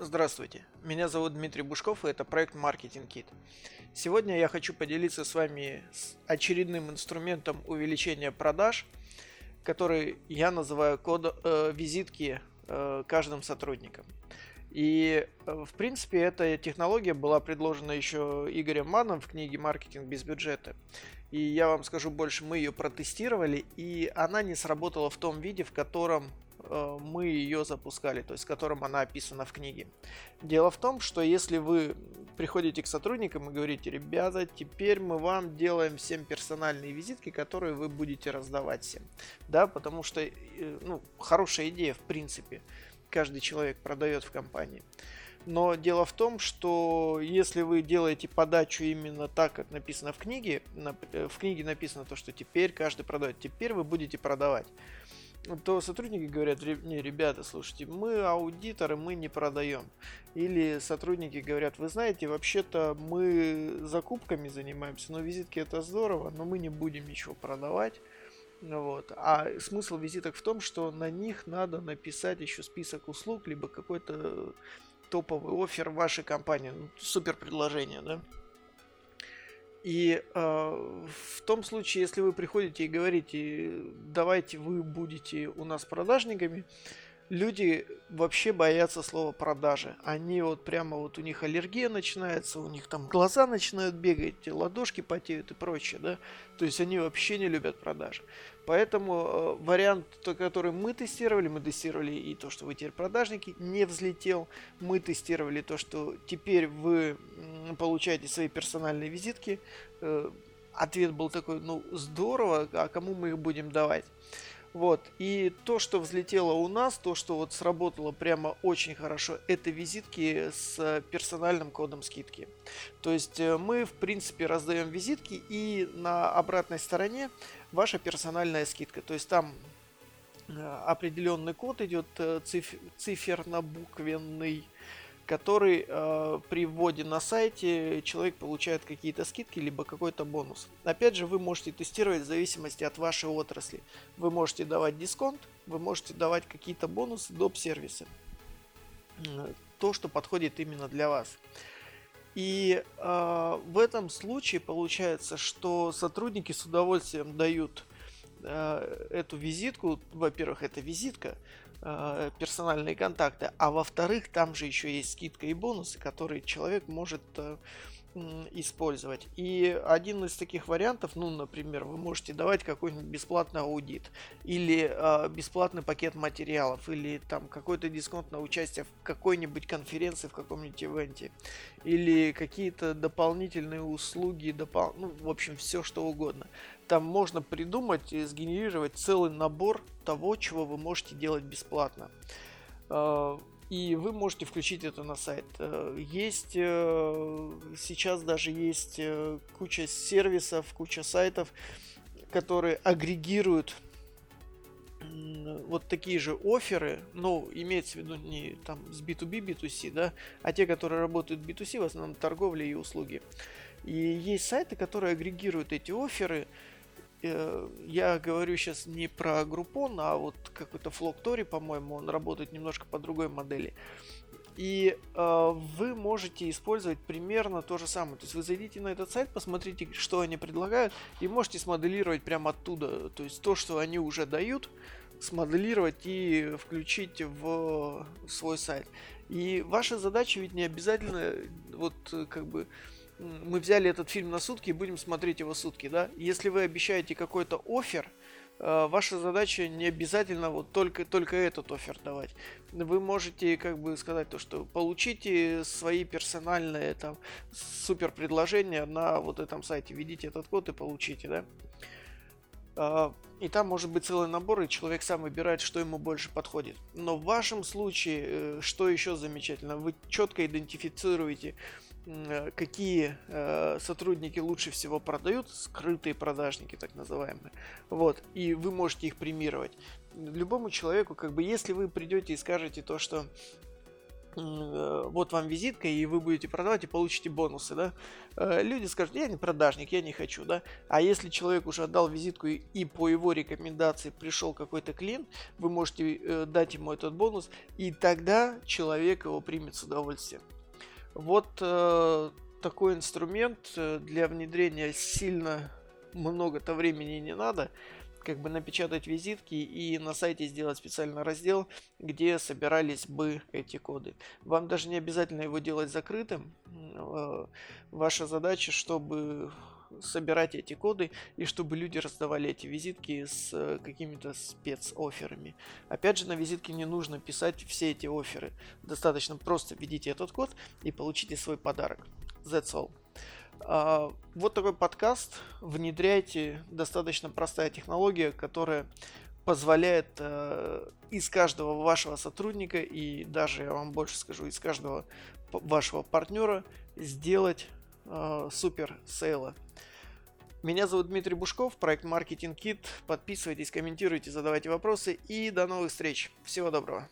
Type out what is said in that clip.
Здравствуйте, меня зовут Дмитрий Бушков и это проект Marketing Kit. Сегодня я хочу поделиться с вами с очередным инструментом увеличения продаж, который я называю код, э, визитки э, каждым сотрудникам. И, э, в принципе, эта технология была предложена еще Игорем Маном в книге «Маркетинг без бюджета». И я вам скажу больше, мы ее протестировали, и она не сработала в том виде, в котором мы ее запускали, то есть которым она описана в книге. Дело в том, что если вы приходите к сотрудникам и говорите, ребята, теперь мы вам делаем всем персональные визитки, которые вы будете раздавать всем. Да, потому что, э, ну, хорошая идея в принципе. Каждый человек продает в компании. Но дело в том, что если вы делаете подачу именно так, как написано в книге, э, в книге написано то, что теперь каждый продает, теперь вы будете продавать то сотрудники говорят, не, ребята, слушайте, мы аудиторы, мы не продаем. Или сотрудники говорят, вы знаете, вообще-то мы закупками занимаемся, но визитки это здорово, но мы не будем ничего продавать. Вот. А смысл визиток в том, что на них надо написать еще список услуг, либо какой-то топовый офер вашей компании, ну, супер предложение, да. И э, в том случае, если вы приходите и говорите, давайте вы будете у нас продажниками, люди вообще боятся слова продажи. Они вот прямо вот у них аллергия начинается, у них там глаза начинают бегать, ладошки потеют и прочее, да. То есть они вообще не любят продажи. Поэтому э, вариант, который мы тестировали, мы тестировали и то, что вы теперь продажники, не взлетел. Мы тестировали то, что теперь вы получаете свои персональные визитки. Э, ответ был такой, ну здорово, а кому мы их будем давать? Вот. И то, что взлетело у нас, то, что вот сработало прямо очень хорошо, это визитки с персональным кодом скидки. То есть э, мы, в принципе, раздаем визитки и на обратной стороне ваша персональная скидка. То есть там э, определенный код идет циф- циферно-буквенный который э, при вводе на сайте человек получает какие-то скидки либо какой-то бонус. Опять же, вы можете тестировать в зависимости от вашей отрасли. Вы можете давать дисконт, вы можете давать какие-то бонусы, доп. сервисы. То, что подходит именно для вас. И э, в этом случае получается, что сотрудники с удовольствием дают э, эту визитку. Во-первых, это визитка, э, персональные контакты, а во-вторых, там же еще есть скидка и бонусы, которые человек может э, использовать. И один из таких вариантов, ну, например, вы можете давать какой-нибудь бесплатный аудит, или э, бесплатный пакет материалов, или там какой-то дисконт на участие в какой-нибудь конференции, в каком-нибудь ивенте, или какие-то дополнительные услуги, допол... ну, в общем, все что угодно. Там можно придумать и сгенерировать целый набор того, чего вы можете делать бесплатно. И вы можете включить это на сайт. Э, есть э, сейчас даже есть э, куча сервисов, куча сайтов, которые агрегируют вот такие же оферы, ну, имеется в виду не там с B2B, B2C, да, а те, которые работают B2C, в основном торговля и услуги. И есть сайты, которые агрегируют эти оферы, я говорю сейчас не про Groupon, а вот какой-то Flocktory, по-моему, он работает немножко по другой модели. И э, вы можете использовать примерно то же самое. То есть вы зайдите на этот сайт, посмотрите, что они предлагают, и можете смоделировать прямо оттуда. То есть то, что они уже дают, смоделировать и включить в свой сайт. И ваша задача ведь не обязательно вот как бы мы взяли этот фильм на сутки и будем смотреть его сутки, да? Если вы обещаете какой-то офер, э, ваша задача не обязательно вот только, только этот офер давать. Вы можете как бы сказать то, что получите свои персональные там супер предложения на вот этом сайте, введите этот код и получите, да? А, и там может быть целый набор, и человек сам выбирает, что ему больше подходит. Но в вашем случае, э, что еще замечательно, вы четко идентифицируете какие э, сотрудники лучше всего продают, скрытые продажники так называемые. Вот, и вы можете их премировать. Любому человеку, как бы, если вы придете и скажете то, что э, вот вам визитка, и вы будете продавать и получите бонусы, да, э, люди скажут, я не продажник, я не хочу, да, а если человек уже отдал визитку и, и по его рекомендации пришел какой-то клиент, вы можете э, дать ему этот бонус, и тогда человек его примет с удовольствием. Вот э, такой инструмент для внедрения сильно много-то времени не надо как бы напечатать визитки и на сайте сделать специальный раздел, где собирались бы эти коды. Вам даже не обязательно его делать закрытым. Э, ваша задача, чтобы собирать эти коды и чтобы люди раздавали эти визитки с э, какими-то спецоферами. Опять же, на визитке не нужно писать все эти оферы. Достаточно просто введите этот код и получите свой подарок. That's all. А, вот такой подкаст. Внедряйте. Достаточно простая технология, которая позволяет э, из каждого вашего сотрудника и даже, я вам больше скажу, из каждого вашего партнера сделать э, супер сейла. Меня зовут Дмитрий Бушков, проект Marketing Kit. Подписывайтесь, комментируйте, задавайте вопросы и до новых встреч. Всего доброго.